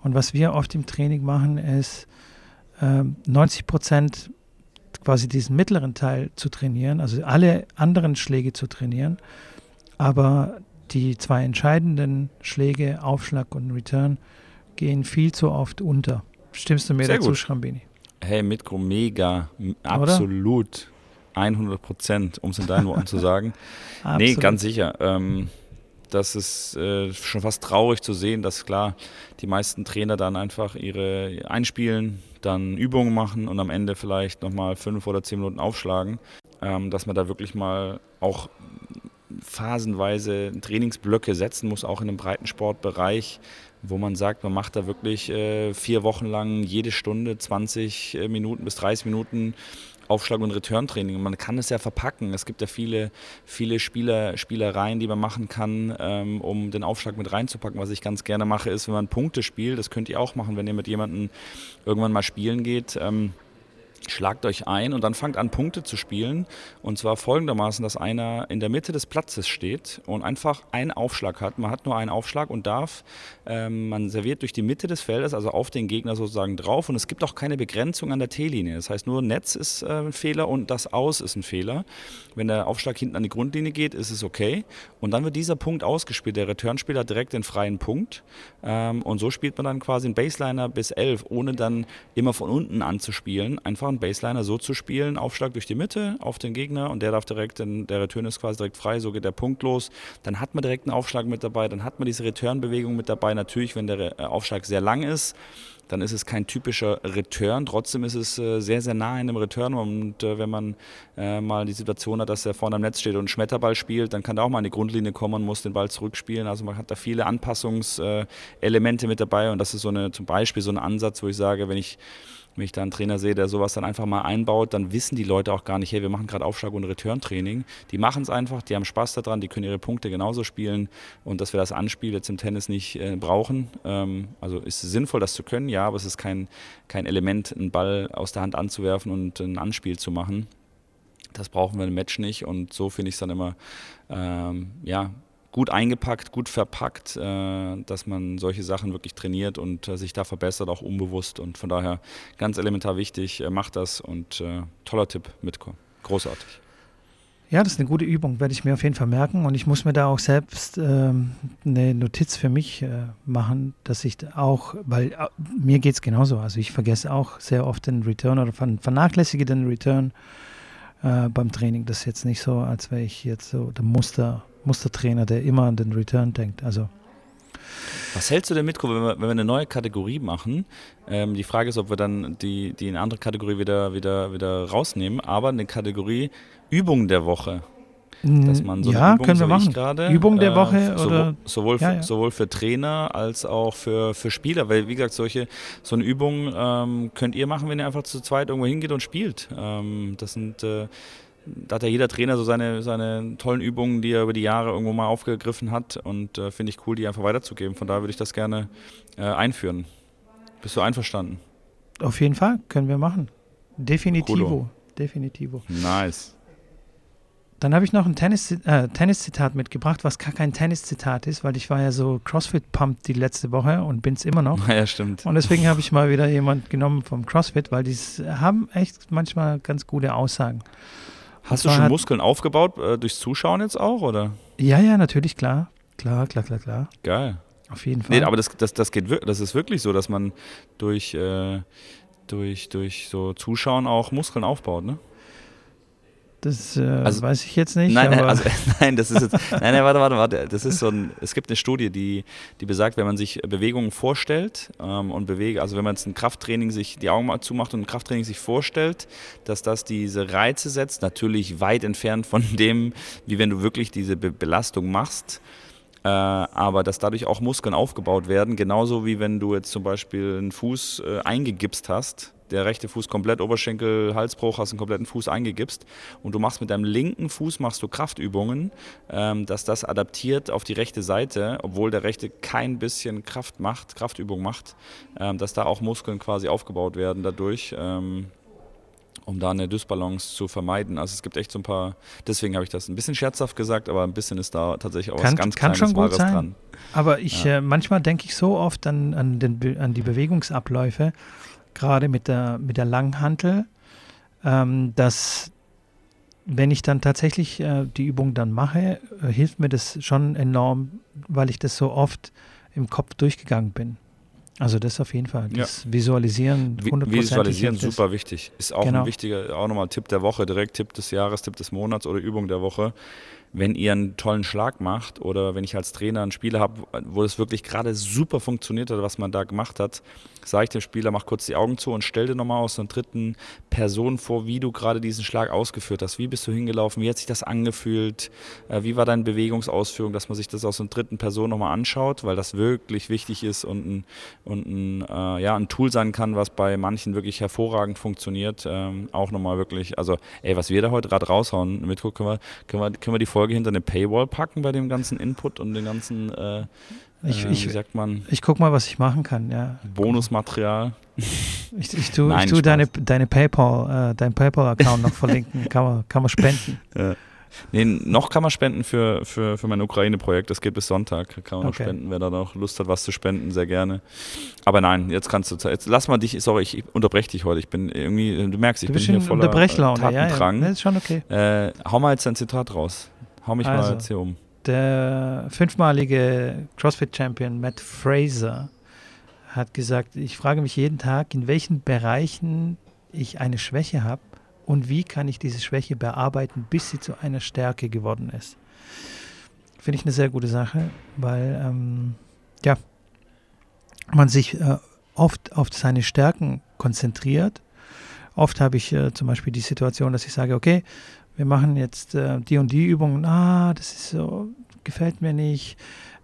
Und was wir oft im Training machen, ist äh, 90 Prozent quasi diesen mittleren Teil zu trainieren, also alle anderen Schläge zu trainieren, aber die zwei entscheidenden Schläge, Aufschlag und Return, gehen viel zu oft unter. Stimmst du mir Sehr dazu, gut. Schrambini? Hey, Mitko, mega, absolut. Oder? 100 Prozent, um es in deinen Worten zu sagen. (laughs) nee, ganz sicher. Ähm, das ist äh, schon fast traurig zu sehen, dass klar die meisten Trainer dann einfach ihre einspielen, dann Übungen machen und am Ende vielleicht nochmal fünf oder zehn Minuten aufschlagen. Ähm, dass man da wirklich mal auch phasenweise Trainingsblöcke setzen muss, auch in einem Breitensportbereich, wo man sagt, man macht da wirklich äh, vier Wochen lang jede Stunde 20 äh, Minuten bis 30 Minuten Aufschlag- und Return-Training. Man kann es ja verpacken. Es gibt ja viele, viele Spieler, Spielereien, die man machen kann, ähm, um den Aufschlag mit reinzupacken. Was ich ganz gerne mache, ist, wenn man Punkte spielt, das könnt ihr auch machen, wenn ihr mit jemandem irgendwann mal spielen geht. Ähm, schlagt euch ein und dann fangt an, Punkte zu spielen. Und zwar folgendermaßen, dass einer in der Mitte des Platzes steht und einfach einen Aufschlag hat. Man hat nur einen Aufschlag und darf, ähm, man serviert durch die Mitte des Feldes, also auf den Gegner sozusagen drauf. Und es gibt auch keine Begrenzung an der T-Linie. Das heißt, nur Netz ist äh, ein Fehler und das Aus ist ein Fehler. Wenn der Aufschlag hinten an die Grundlinie geht, ist es okay. Und dann wird dieser Punkt ausgespielt. Der Returnspieler hat direkt den freien Punkt. Ähm, und so spielt man dann quasi einen Baseliner bis 11, ohne dann immer von unten anzuspielen. Einfach einen Baseliner so zu spielen, Aufschlag durch die Mitte auf den Gegner und der darf direkt, in, der Return ist quasi direkt frei, so geht der Punkt los. Dann hat man direkt einen Aufschlag mit dabei, dann hat man diese Return-Bewegung mit dabei. Natürlich, wenn der äh, Aufschlag sehr lang ist, dann ist es kein typischer Return. Trotzdem ist es äh, sehr, sehr nah in einem Return. Und äh, wenn man äh, mal die Situation hat, dass er vorne am Netz steht und Schmetterball spielt, dann kann da auch mal die Grundlinie kommen und muss den Ball zurückspielen. Also man hat da viele Anpassungselemente mit dabei. Und das ist so eine, zum Beispiel so ein Ansatz, wo ich sage, wenn ich wenn ich da einen Trainer sehe, der sowas dann einfach mal einbaut, dann wissen die Leute auch gar nicht, hey, wir machen gerade Aufschlag- und Return-Training. Die machen es einfach, die haben Spaß daran, die können ihre Punkte genauso spielen und dass wir das Anspiel jetzt im Tennis nicht äh, brauchen. Ähm, also ist es sinnvoll, das zu können, ja, aber es ist kein, kein Element, einen Ball aus der Hand anzuwerfen und ein Anspiel zu machen. Das brauchen wir im Match nicht und so finde ich es dann immer, ähm, ja, gut eingepackt, gut verpackt, äh, dass man solche Sachen wirklich trainiert und äh, sich da verbessert, auch unbewusst. Und von daher ganz elementar wichtig, äh, macht das und toller Tipp, Mitko. Großartig. Ja, das ist eine gute Übung, werde ich mir auf jeden Fall merken. Und ich muss mir da auch selbst ähm, eine Notiz für mich äh, machen, dass ich auch, weil äh, mir geht es genauso. Also ich vergesse auch sehr oft den Return oder vernachlässige den Return äh, beim Training. Das ist jetzt nicht so, als wäre ich jetzt so der Muster Mustertrainer, der immer an den Return denkt. Also was hältst du denn mit, wenn wir, wenn wir eine neue Kategorie machen? Ähm, die Frage ist, ob wir dann die, die eine andere Kategorie wieder, wieder, wieder rausnehmen, aber eine Kategorie Übung der Woche. Dass man so ja, Übung, können wir so machen. Grade, Übung der Woche äh, oder sowohl, ja, ja. Für, sowohl für Trainer als auch für, für Spieler, weil wie gesagt solche so eine Übung ähm, könnt ihr machen, wenn ihr einfach zu zweit irgendwo hingeht und spielt. Ähm, das sind äh, da hat ja jeder Trainer so seine, seine tollen Übungen, die er über die Jahre irgendwo mal aufgegriffen hat und äh, finde ich cool, die einfach weiterzugeben. Von daher würde ich das gerne äh, einführen. Bist du einverstanden? Auf jeden Fall, können wir machen. Definitivo. Coolo. Definitivo. Nice. Dann habe ich noch ein Tennis-Zitat äh, Tennis mitgebracht, was gar kein Tennis-Zitat ist, weil ich war ja so CrossFit-pumped die letzte Woche und bin es immer noch. (laughs) Ja, stimmt. Und deswegen habe ich mal wieder jemand genommen vom CrossFit, weil die haben echt manchmal ganz gute Aussagen. Hast du schon Muskeln aufgebaut äh, durchs Zuschauen jetzt auch, oder? Ja, ja, natürlich, klar. Klar, klar, klar, klar. Geil. Auf jeden Fall. Nee, aber das, das, das, geht, das ist wirklich so, dass man durch, äh, durch, durch so Zuschauen auch Muskeln aufbaut, ne? Das äh, also, weiß ich jetzt nicht. Nein, nein, also, (laughs) nein, das ist jetzt. nein, nein, warte, warte, warte. Das ist so ein. Es gibt eine Studie, die, die besagt, wenn man sich Bewegungen vorstellt ähm, und bewegt, also wenn man jetzt ein Krafttraining sich die Augen mal zumacht und ein Krafttraining sich vorstellt, dass das diese Reize setzt, natürlich weit entfernt von (laughs) dem, wie wenn du wirklich diese Be Belastung machst. Äh, aber dass dadurch auch Muskeln aufgebaut werden, genauso wie wenn du jetzt zum Beispiel einen Fuß äh, eingegipst hast der rechte Fuß komplett Oberschenkel, Halsbruch, hast einen kompletten Fuß eingegipst und du machst mit deinem linken Fuß machst du Kraftübungen, ähm, dass das adaptiert auf die rechte Seite, obwohl der rechte kein bisschen Kraft macht, Kraftübung macht, ähm, dass da auch Muskeln quasi aufgebaut werden dadurch. Ähm, um da eine Dysbalance zu vermeiden. Also es gibt echt so ein paar, deswegen habe ich das ein bisschen scherzhaft gesagt, aber ein bisschen ist da tatsächlich auch kann, was ganz kann Kleines schon gut sein. dran. Aber ich, ja. äh, manchmal denke ich so oft an, an, den, an die Bewegungsabläufe, gerade mit der, mit der Langhantel, ähm, dass wenn ich dann tatsächlich äh, die Übung dann mache, äh, hilft mir das schon enorm, weil ich das so oft im Kopf durchgegangen bin. Also das auf jeden Fall. Das ja. Visualisieren, 100% Visualisieren super wichtig. Ist auch genau. ein wichtiger, auch nochmal Tipp der Woche, direkt Tipp des Jahres, Tipp des Monats oder Übung der Woche wenn ihr einen tollen Schlag macht oder wenn ich als Trainer einen Spieler habe, wo es wirklich gerade super funktioniert hat, was man da gemacht hat, sage ich dem Spieler, mach kurz die Augen zu und stell dir nochmal aus einer dritten Person vor, wie du gerade diesen Schlag ausgeführt hast. Wie bist du hingelaufen? Wie hat sich das angefühlt? Äh, wie war deine Bewegungsausführung? Dass man sich das aus einer dritten Person nochmal anschaut, weil das wirklich wichtig ist und ein, und ein, äh, ja, ein Tool sein kann, was bei manchen wirklich hervorragend funktioniert. Ähm, auch nochmal wirklich, also ey, was wir da heute gerade raushauen, mit können wir, können, wir, können wir die Folge hinter eine Paywall packen bei dem ganzen Input und den ganzen äh, ich, äh, ich, wie sagt man? Ich guck mal, was ich machen kann, ja. Bonusmaterial. Ich, ich tue, Nein, ich tue deine, deine PayPal, äh, dein PayPal-Account noch verlinken. Kann man, kann man spenden. (laughs) Ja. Nee, noch kann man spenden für, für, für mein Ukraine-Projekt. Das geht bis Sonntag. Kann man okay. noch spenden, wer da noch Lust hat, was zu spenden, sehr gerne. Aber nein, jetzt kannst du, jetzt lass mal dich, sorry, ich unterbreche dich heute. Ich bin irgendwie, du merkst, ich du bin hier voller Tatendrang. Ja, ja. Das ist schon okay. Äh, hau mal jetzt ein Zitat raus. Hau mich also. mal jetzt hier um der fünfmalige CrossFit-Champion Matt Fraser hat gesagt, ich frage mich jeden Tag, in welchen Bereichen ich eine Schwäche habe und wie kann ich diese Schwäche bearbeiten, bis sie zu einer Stärke geworden ist. Finde ich eine sehr gute Sache, weil ähm, ja, man sich äh, oft auf seine Stärken konzentriert. Oft habe ich äh, zum Beispiel die Situation, dass ich sage, okay, wir machen jetzt äh, die und die Übungen, ah, das ist so, gefällt mir nicht,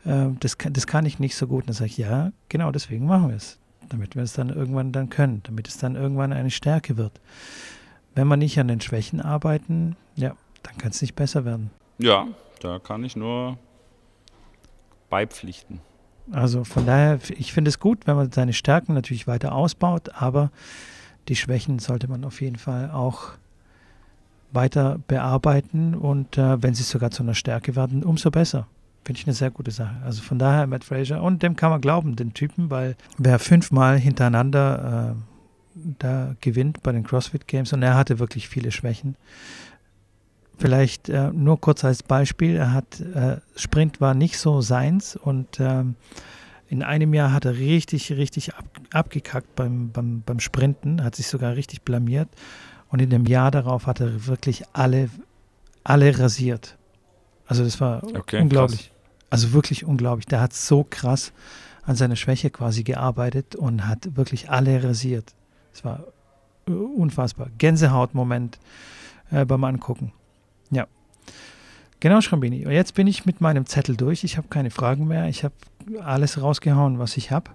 äh, das, kann, das kann ich nicht so gut. Und dann sage ich, ja, genau deswegen machen wir es, damit wir es dann irgendwann dann können, damit es dann irgendwann eine Stärke wird. Wenn wir nicht an den Schwächen arbeiten, ja, dann kann es nicht besser werden. Ja, da kann ich nur beipflichten. Also von daher, ich finde es gut, wenn man seine Stärken natürlich weiter ausbaut, aber die Schwächen sollte man auf jeden Fall auch weiter bearbeiten und äh, wenn sie sogar zu einer Stärke werden, umso besser. Finde ich eine sehr gute Sache. Also von daher Matt Fraser und dem kann man glauben, den Typen, weil wer fünfmal hintereinander äh, da gewinnt bei den CrossFit Games und er hatte wirklich viele Schwächen. Vielleicht äh, nur kurz als Beispiel, er hat äh, Sprint war nicht so seins und ähm, in einem Jahr hat er richtig, richtig ab, abgekackt beim, beim, beim Sprinten, hat sich sogar richtig blamiert und in dem Jahr darauf hat er wirklich alle, alle rasiert. Also das war okay, unglaublich. Krass. Also wirklich unglaublich. Der hat so krass an seiner Schwäche quasi gearbeitet und hat wirklich alle rasiert. Es war unfassbar. Gänsehautmoment äh, beim Angucken. Ja. Genau, Schrambini. Und jetzt bin ich mit meinem Zettel durch. Ich habe keine Fragen mehr. Ich habe alles rausgehauen, was ich habe.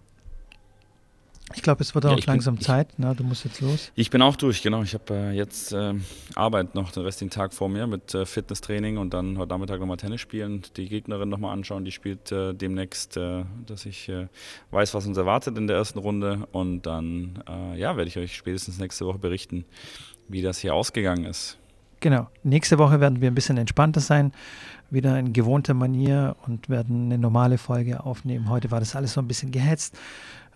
Ich glaube, es wird auch ja, langsam bin, Zeit. Ich, Na, du musst jetzt los. Ich bin auch durch, genau. Ich habe äh, jetzt äh, Arbeit noch den restlichen Tag vor mir mit äh, Fitnesstraining und dann heute Nachmittag nochmal Tennis spielen, die Gegnerin nochmal anschauen. Die spielt äh, demnächst, äh, dass ich äh, weiß, was uns erwartet in der ersten Runde. Und dann ja, werde ich euch spätestens nächste Woche berichten, wie das hier ausgegangen ist. Genau. Nächste Woche werden wir ein bisschen entspannter sein, wieder in gewohnter Manier und werden eine normale Folge aufnehmen. Heute war das alles so ein bisschen gehetzt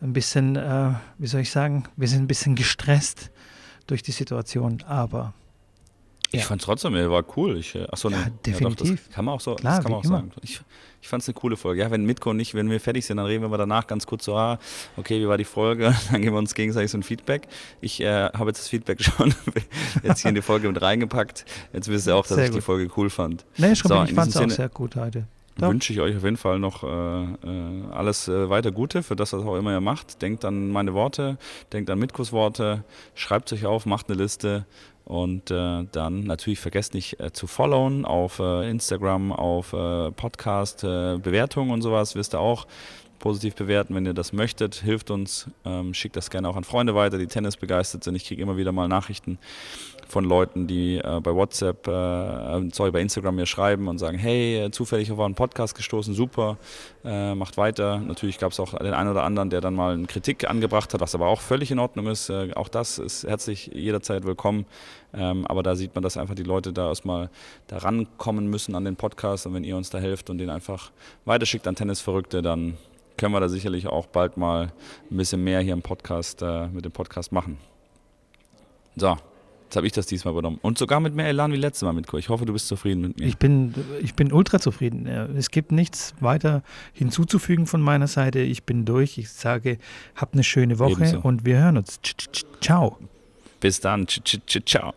ein bisschen, äh, wie soll ich sagen, wir sind ein bisschen gestresst durch die Situation, aber. Ich fand es trotzdem, er war cool. Ich, äh, achso, ja, ne, definitiv. Ja, das kann man auch so Klar, das kann man auch sagen. Ich, ich fand es eine coole Folge. Ja, wenn Mitko und ich, wenn wir fertig sind, dann reden wir danach ganz kurz so, ah, okay, wie war die Folge? (laughs) Dann geben wir uns gegenseitig so ein Feedback. Ich äh, habe jetzt das Feedback (laughs) schon jetzt hier in die Folge mit reingepackt. Jetzt wisst ihr auch, dass Sehr ich gut. die Folge cool fand. Nee, schon so, ich fand es auch sehr gut heute wünsche ich euch auf jeden Fall noch äh, äh, alles äh, weiter Gute für das, was auch immer ihr macht. Denkt an meine Worte, denkt an Mitkos Worte, schreibt euch auf, macht eine Liste und äh, dann natürlich vergesst nicht äh, zu followen auf äh, Instagram, auf Podcast, Bewertungen und sowas, wisst ihr auch positiv bewerten, wenn ihr das möchtet. Hilft uns. Ähm, schickt das gerne auch an Freunde weiter, die Tennis begeistert sind. Ich kriege immer wieder mal Nachrichten von Leuten, die äh, bei WhatsApp, äh, sorry, bei Instagram mir schreiben und sagen, hey, äh, zufällig auf einen Podcast gestoßen, super, äh, macht weiter. Natürlich gab es auch den einen oder anderen, der dann mal eine Kritik angebracht hat, was aber auch völlig in Ordnung ist. Äh, auch das ist herzlich jederzeit willkommen. Ähm, aber da sieht man, dass einfach die Leute da erstmal da rankommen müssen an den Podcast und wenn ihr uns da helft und den einfach weiterschickt an Tennisverrückte, dann können wir da sicherlich auch bald mal ein bisschen mehr hier im Podcast, äh, mit dem Podcast machen. So, Jetzt habe ich das diesmal übernommen. Und sogar mit mehr Elan wie letztes Mal mit Kur. Ich hoffe, du bist zufrieden mit mir. Ich bin, ich bin ultra zufrieden. Es gibt nichts weiter hinzuzufügen von meiner Seite. Ich bin durch. Ich sage, habt eine schöne Woche Ebenso. und wir hören uns. Ciao. Bis dann. Ciao.